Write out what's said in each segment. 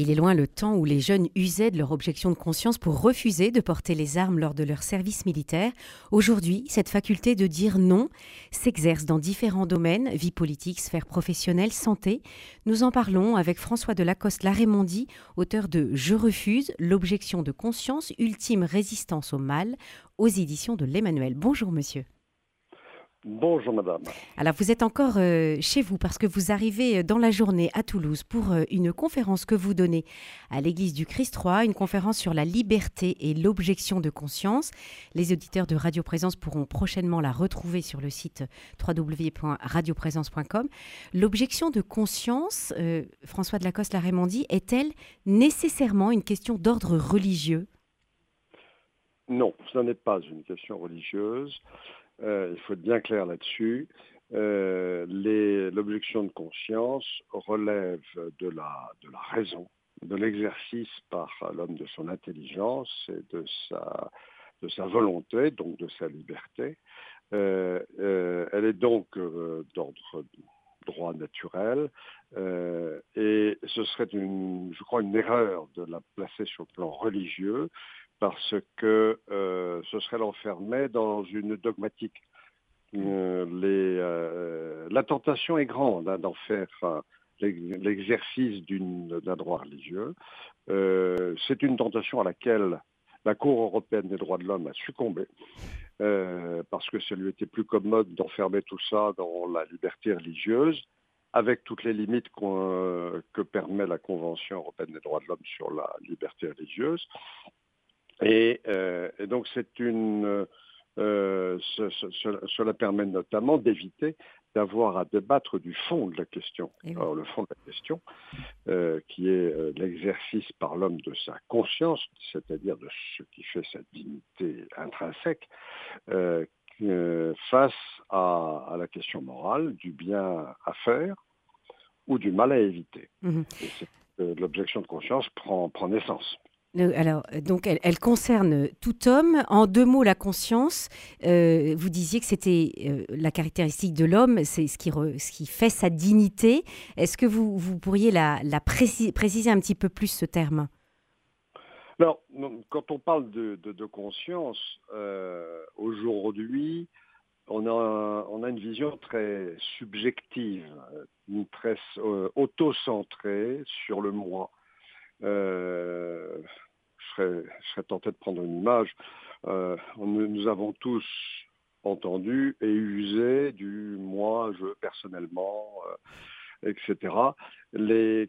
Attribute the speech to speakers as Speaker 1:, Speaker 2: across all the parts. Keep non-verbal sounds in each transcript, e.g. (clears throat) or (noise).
Speaker 1: Il est loin le temps où les jeunes usaient de leur objection de conscience pour refuser de porter les armes lors de leur service militaire. Aujourd'hui, cette faculté de dire non s'exerce dans différents domaines, vie politique, sphère professionnelle, santé. Nous en parlons avec François Delacoste Larémondi, auteur de Je refuse, l'objection de conscience, ultime résistance au mal, aux éditions de l'Emmanuel. Bonjour monsieur.
Speaker 2: Bonjour madame.
Speaker 1: Alors vous êtes encore euh, chez vous parce que vous arrivez euh, dans la journée à Toulouse pour euh, une conférence que vous donnez à l'église du Christ 3, une conférence sur la liberté et l'objection de conscience. Les auditeurs de Radio Présence pourront prochainement la retrouver sur le site www.radioprésence.com. L'objection de conscience, François de Lacoste l'a dit, est-elle nécessairement une question d'ordre religieux?
Speaker 2: Non, ce n'est pas une question religieuse. Euh, il faut être bien clair là-dessus. Euh, l'objection de conscience relève de la, raison, de l'exercice par l'homme de son intelligence et de sa, volonté, donc de sa liberté. Euh, elle est donc d'ordre droit naturel et ce serait je crois, une erreur de la placer sur le plan religieux parce que euh, ce serait l'enfermer dans une dogmatique. Euh, euh, la tentation est grande hein, d'en faire l'exercice d'un droit religieux. C'est une tentation à laquelle la Cour européenne des droits de l'homme a succombé, parce que ça lui était plus commode d'enfermer tout ça dans la liberté religieuse, avec toutes les limites que permet la Convention européenne des droits de l'homme sur la liberté religieuse. Euh, et, donc c'est une, euh, cela permet notamment d'éviter d'avoir à débattre du fond de la question. Alors le fond de la question, euh, qui est l'exercice par l'homme de sa conscience, c'est-à-dire de ce qui fait sa dignité intrinsèque, face à, la question morale du bien à faire ou du mal à éviter. Mmh l'objection de conscience prend, prend naissance.
Speaker 1: Alors, donc, elle, concerne tout homme. En deux mots, la conscience. Euh, vous disiez que c'était euh, la caractéristique de l'homme, c'est ce qui, ce qui fait sa dignité. Est-ce que vous, vous pourriez la, préciser un petit peu plus ce terme?
Speaker 2: Alors, quand on parle de, conscience, euh, aujourd'hui, on a, on a une vision très subjective, très auto-centrée sur le moi. Euh, je, serais, tenté de prendre une image. Euh, nous avons tous entendu et usé du moi, je personnellement, euh, etc.,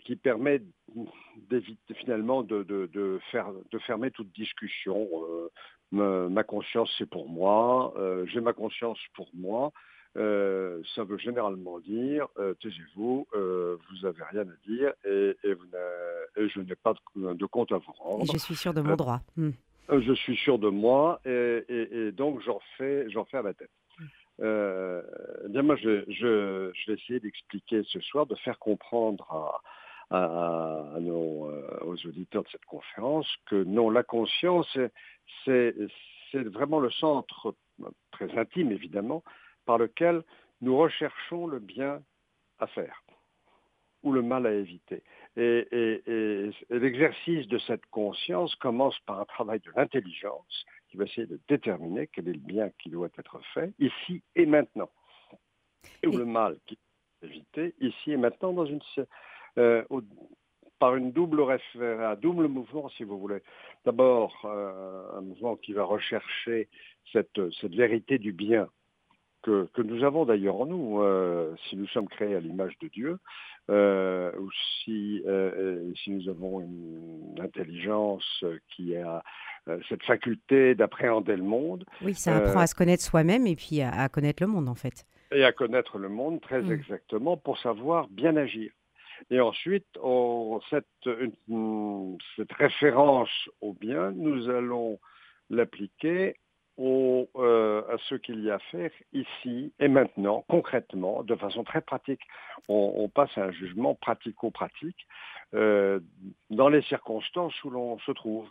Speaker 2: qui permet d'éviter finalement de fermer toute discussion. ma, conscience, c'est pour moi, j'ai ma conscience pour moi, euh, ça veut généralement dire euh, taisez-vous, euh, vous n'avez rien à dire et, je n'ai pas de, compte à vous rendre.
Speaker 1: je suis sûr de mon droit. Hmm.
Speaker 2: Je suis sûr de moi et, donc j'en fais, j'en fais à ma tête. Hmm. bien moi, je, je, vais essayer d'expliquer ce soir, de faire comprendre à, nos, aux auditeurs de cette conférence que non, la conscience, c'est vraiment le centre, très intime évidemment, par lequel nous recherchons le bien à faire ou le mal à éviter. Et, l'exercice de cette conscience commence par un travail de l'intelligence qui va essayer de déterminer quel est le bien qui doit être fait ici et maintenant, et ou le mal qui doit être évité ici et maintenant dans une, euh, par une double un double mouvement, si vous voulez. D'abord, euh, un mouvement qui va rechercher cette, cette vérité du bien que, nous avons d'ailleurs en nous, euh, si nous sommes créés à l'image de Dieu, euh, ou si, euh, si nous avons une intelligence qui a cette faculté d'appréhender le monde.
Speaker 1: Oui, ça apprend à se connaître soi-même et puis à, connaître le monde en fait.
Speaker 2: Et à connaître le monde très mm. exactement pour savoir bien agir. Et ensuite, cette, cette référence au bien, nous allons l'appliquer euh, à ce qu'il y a à faire ici et maintenant, concrètement, de façon très pratique. On, passe à un jugement pratico-pratique euh, dans les circonstances où l'on se trouve.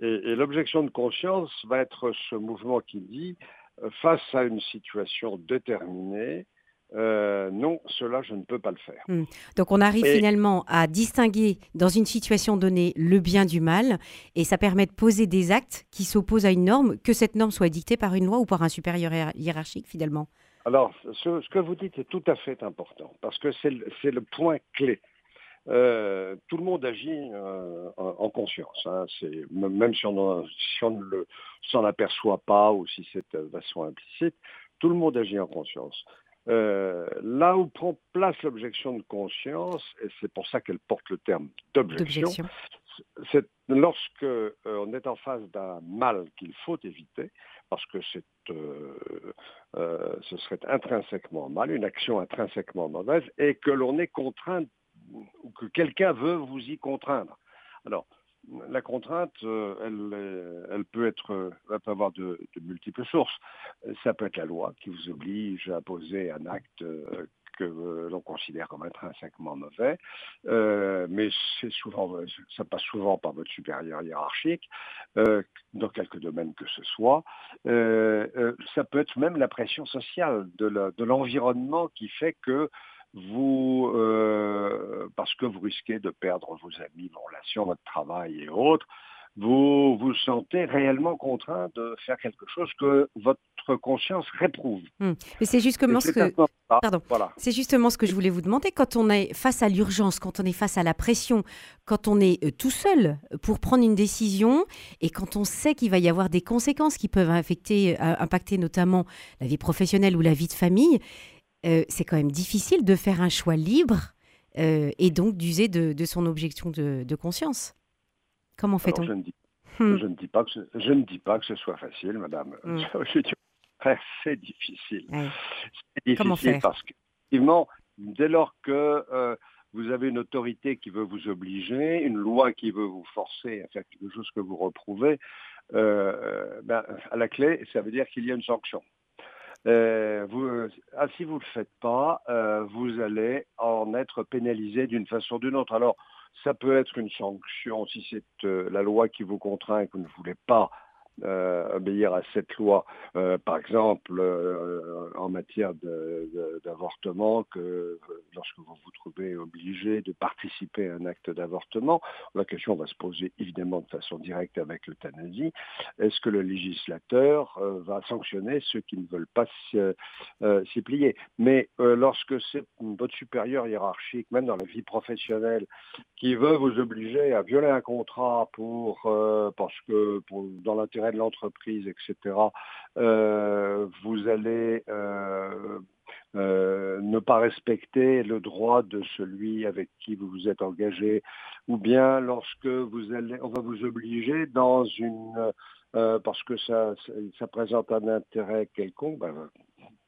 Speaker 2: Et, l'objection de conscience va être ce mouvement qui dit, euh, face à une situation déterminée, euh, non, cela, je ne peux pas le faire. Hmm.
Speaker 1: Donc on arrive finalement à distinguer dans une situation donnée le bien du mal, et ça permet de poser des actes qui s'opposent à une norme, que cette norme soit dictée par une loi ou par un supérieur hiérarchique finalement.
Speaker 2: Alors, ce, que vous dites est tout à fait important, parce que c'est le, point clé. Euh, tout le monde agit euh, en, conscience. Hein. même si on, ne s'en aperçoit pas ou si c'est de façon implicite, tout le monde agit en conscience. Euh, là où prend place l'objection de conscience, et c'est pour ça qu'elle porte le terme d'objection, c'est lorsque euh, on est en face d'un mal qu'il faut éviter, parce que c'est, euh, ce serait intrinsèquement mal, une action intrinsèquement mauvaise, et que l'on est contraint, ou que quelqu'un veut vous y contraindre. Alors, la contrainte, euh, elle, elle, peut être, elle peut avoir de, multiples sources. Ça peut être la loi qui vous oblige à poser un acte euh, que l'on considère comme intrinsèquement mauvais, euh, mais c'est souvent, ça passe souvent par votre supérieur hiérarchique, dans quelques domaines que ce soit. ça peut être même la pression sociale de l'environnement qui fait que vous, euh, parce que vous risquez de perdre vos amis, vos relations, votre travail et autres, vous vous sentez réellement contraint de faire quelque chose que votre conscience réprouve.
Speaker 1: Hmm. Mais c'est justement ce que Pardon. C'est justement ce que je voulais vous demander quand on est face à l'urgence, quand on est face à la pression, quand on est euh, tout seul pour prendre une décision et quand on sait qu'il va y avoir des conséquences qui peuvent affecter, euh, impacter notamment la vie professionnelle ou la vie de famille. Euh, c'est quand même difficile de faire un choix libre euh, et donc d'user de, son objection de, conscience. Comment fait-on?
Speaker 2: je, hmm. je, ne dis pas que ce, je ne dis pas que ce soit facile, madame. Hmm. (laughs) c'est difficile. C'est difficile Comment faire? parce qu'effectivement, dès lors que euh, vous avez une autorité qui veut vous obliger, une loi qui veut vous forcer à faire quelque chose que vous reprouvez, ben, à la clé, ça veut dire qu'il y a une sanction. Euh, vous, euh, ah, si vous ne le faites pas, euh, vous allez en être pénalisé d'une façon ou d'une autre. Alors, ça peut être une sanction si c'est la loi qui vous contraint et que vous ne voulez pas obéir à cette loi. Euh, par exemple, euh, en matière d'avortement, que lorsque vous vous trouvez obligé de participer à un acte d'avortement, la question va se poser évidemment de façon directe avec l'euthanasie. Est-ce que le législateur va sanctionner ceux qui ne veulent pas s'y plier? Mais lorsque c'est votre supérieur hiérarchique, même dans la vie professionnelle, qui veut vous obliger à violer un contrat pour parce que dans l'intérêt de l'entreprise, etc., euh, vous allez euh, euh, ne pas respecter le droit de celui avec qui vous vous êtes engagé, ou bien lorsque vous allez, on va vous obliger dans une, parce que ça, ça, présente un intérêt quelconque, ben,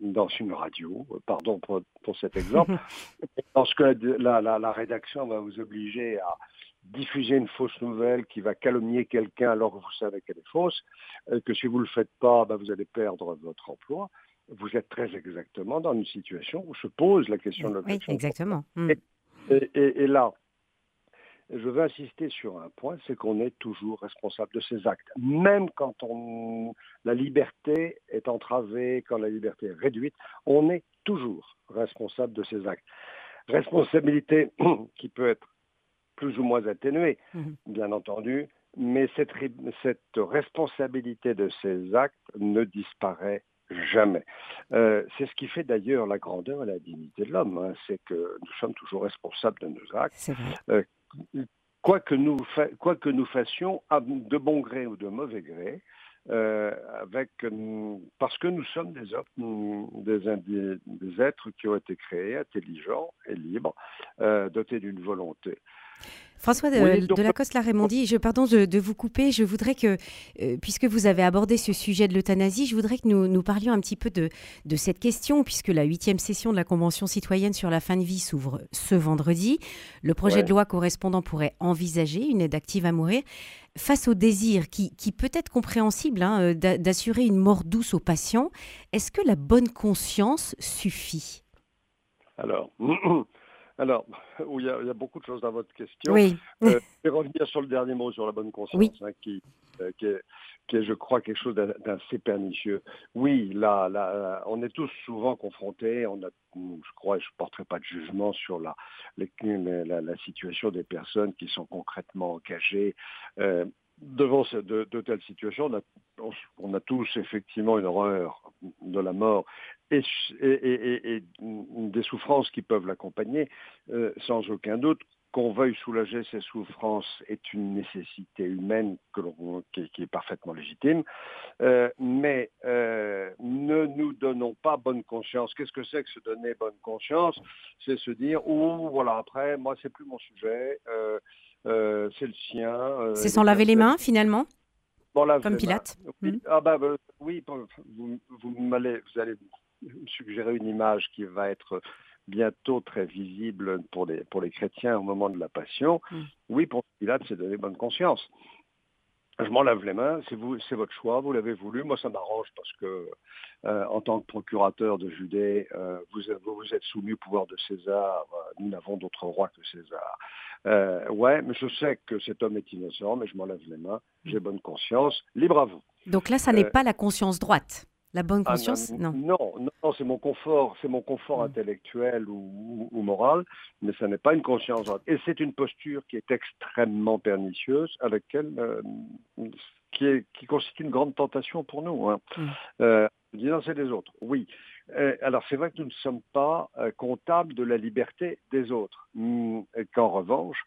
Speaker 2: dans une radio, pardon pour, cet exemple, (laughs) lorsque la, la, la, rédaction va vous obliger à, diffuser une fausse nouvelle qui va calomnier quelqu'un alors que vous savez qu'elle est fausse, euh, que si vous ne le faites pas, bah, vous allez perdre votre emploi. Vous êtes très exactement dans une situation où se pose la question de l'objection.
Speaker 1: Oui, exactement.
Speaker 2: Hmm. Et, là, je veux insister sur un point, c'est qu'on est toujours responsable de ses actes. Même quand on, la liberté est entravée, quand la liberté est réduite, on est toujours responsable de ses actes. Responsabilité (clears throat) qui peut être plus ou moins atténuée, mhm. bien entendu, mais cette, cette, responsabilité de ces actes ne disparaît jamais. Euh, c'est ce qui fait d'ailleurs la grandeur et la dignité de l'homme, hein. c'est que nous sommes toujours responsables de nos actes. Euh, quoi, que nous fassions, de bon gré ou de mauvais gré, euh, avec, parce que nous sommes des, des, des, êtres qui ont été créés, intelligents et libres, dotés d'une volonté.
Speaker 1: François de, de Lacoste Raimondi, je pardon de, vous couper. Je voudrais que, euh, puisque vous avez abordé ce sujet de l'euthanasie, je voudrais que nous, nous, parlions un petit peu de, de cette question, puisque la huitième session de la Convention citoyenne sur la fin de vie s'ouvre ce vendredi. Le projet de loi correspondant pourrait envisager une aide active à mourir face au désir qui, qui peut être compréhensible hein, euh, d'assurer une mort douce aux patients. Est-ce que la bonne conscience suffit?
Speaker 2: Alors. (clears throat) Alors, (laughs) il y, a, beaucoup de choses dans votre question.
Speaker 1: Oui.
Speaker 2: Euh, je vais revenir sur le dernier mot, sur la bonne conscience, hein, qui, euh, qui, est, qui est, je crois, quelque chose d'assez pernicieux. Oui, là, là, on est tous souvent confrontés, on a, je crois, je ne porterai pas de jugement sur la, la, situation des personnes qui sont concrètement engagées. Euh, devant de, de, telles situations, on a, on a, tous effectivement une horreur de la mort et, et, et, des souffrances qui peuvent l'accompagner, euh, sans aucun doute qu'on veuille soulager ces souffrances est une nécessité humaine que qui, qui, est parfaitement légitime, euh, mais euh, ne nous donnons pas bonne conscience. Qu'est-ce que c'est que se donner bonne conscience? C'est se dire, oh voilà, après, moi, c'est plus mon sujet, euh, c'est le sien.
Speaker 1: c'est sans laver les mains, finalement? Comme Pilate
Speaker 2: oui, hmm. ah bah, bah, oui vous, vous, vous allez suggérer une image qui va être bientôt très visible pour les, pour les chrétiens au moment de la Passion, mm. oui, pour Pilate, c'est donner bonne conscience. Je m'en lave les mains, c'est vous, c'est votre choix, vous l'avez voulu. Moi, ça m'arrange parce que, euh, en tant que procurateur de Judée, euh, vous, vous, êtes soumis au pouvoir de César. Euh, nous n'avons d'autre roi que César. ouais, mais je sais que cet homme est innocent, mais je m'en lave les mains. J'ai mm. bonne conscience. Libre à vous.
Speaker 1: Donc là, ça n'est pas la conscience droite. La bonne ah, conscience
Speaker 2: non. Non, non, c'est mon confort, c'est mon confort mm. intellectuel ou, moral, mais ce n'est pas une conscience. Et c'est une posture qui est extrêmement pernicieuse, avec elle, euh, qui, est, qui constitue une grande tentation pour nous. Hein. Mm. Euh, c'est des autres, oui. Euh, alors c'est vrai que nous ne sommes pas euh, comptables de la liberté des autres, mm, qu'en revanche,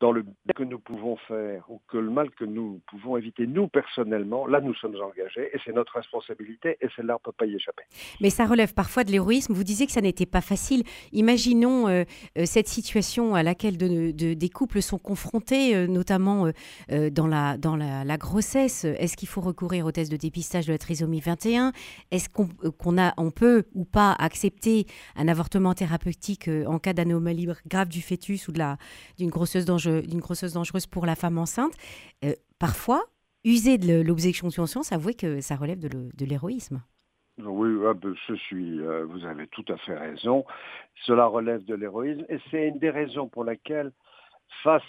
Speaker 2: dans le bien que nous pouvons faire ou que le mal que nous pouvons éviter, nous personnellement, là nous sommes engagés et c'est notre responsabilité et celle-là on ne peut pas y échapper.
Speaker 1: Mais ça relève parfois de l'héroïsme. Vous disiez que ça n'était pas facile. Imaginons euh, euh, cette situation à laquelle de, des couples sont confrontés, euh, notamment dans, la, dans la, grossesse. Est-ce qu'il faut recourir au test de dépistage de la trisomie 21 Est-ce qu'on a, on peut ou pas accepter un avortement thérapeutique en cas d'anomalie grave du fœtus ou d'une grosseuse dangereuse? D'une grosseuse dangereuse pour la femme enceinte, euh, parfois, user de l'objection de conscience, avouer que ça relève de l'héroïsme.
Speaker 2: Oui, ah, ben, je suis, euh, vous avez tout à fait raison. Cela relève de l'héroïsme et c'est une des raisons pour laquelle, face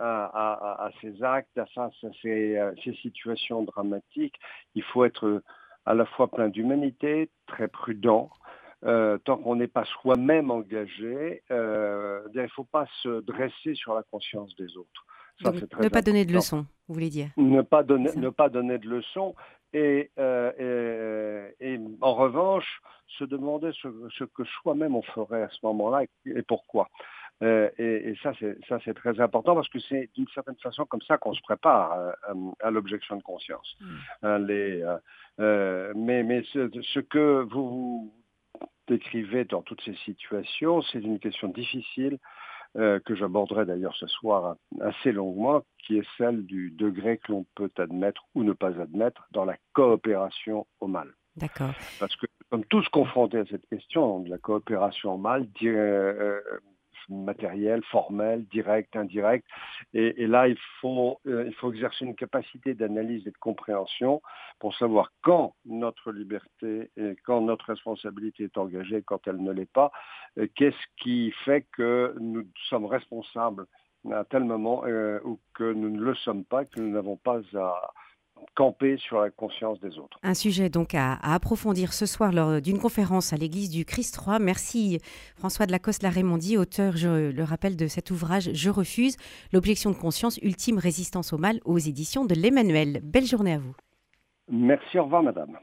Speaker 2: à, ces actes, face à ces, euh, ces, situations dramatiques, il faut être à la fois plein d'humanité, très prudent, euh, tant qu'on n'est pas soi-même engagé, euh, il ne faut pas se dresser sur la conscience des autres.
Speaker 1: ne pas donner de leçons, vous voulez dire
Speaker 2: Ne pas donner, ne pas donner de leçons et, euh, et, en revanche, se demander ce, que soi-même on ferait à ce moment-là et, pourquoi. et, ça, c'est très important parce que c'est d'une certaine façon comme ça qu'on se prépare à, l'objection de conscience. Hmm. les, mais mais ce, ce, que vous décrivez dans toutes ces situations, c'est une question difficile euh, que j'aborderai d'ailleurs ce soir assez longuement, qui est celle du degré que l'on peut admettre ou ne pas admettre dans la coopération au mal.
Speaker 1: D'accord.
Speaker 2: Parce que nous sommes tous confrontés à cette question de la coopération au mal, euh, matériel, formel, direct, indirect. Et, là, il faut, euh, il faut exercer une capacité d'analyse et de compréhension pour savoir quand notre liberté et quand notre responsabilité est engagée, quand elle ne l'est pas, euh, qu'est-ce qui fait que nous sommes responsables à tel moment euh, ou que nous ne le sommes pas, que nous n'avons pas à camper sur la conscience des autres.
Speaker 1: Un sujet donc à, approfondir ce soir lors d'une conférence à l'église du Christ 3. Merci François de Lacoste Larémondi, auteur, je le rappelle, de cet ouvrage Je refuse, l'objection de conscience, ultime résistance au mal aux éditions de l'Emmanuel. Belle journée à vous.
Speaker 2: Merci, au revoir madame.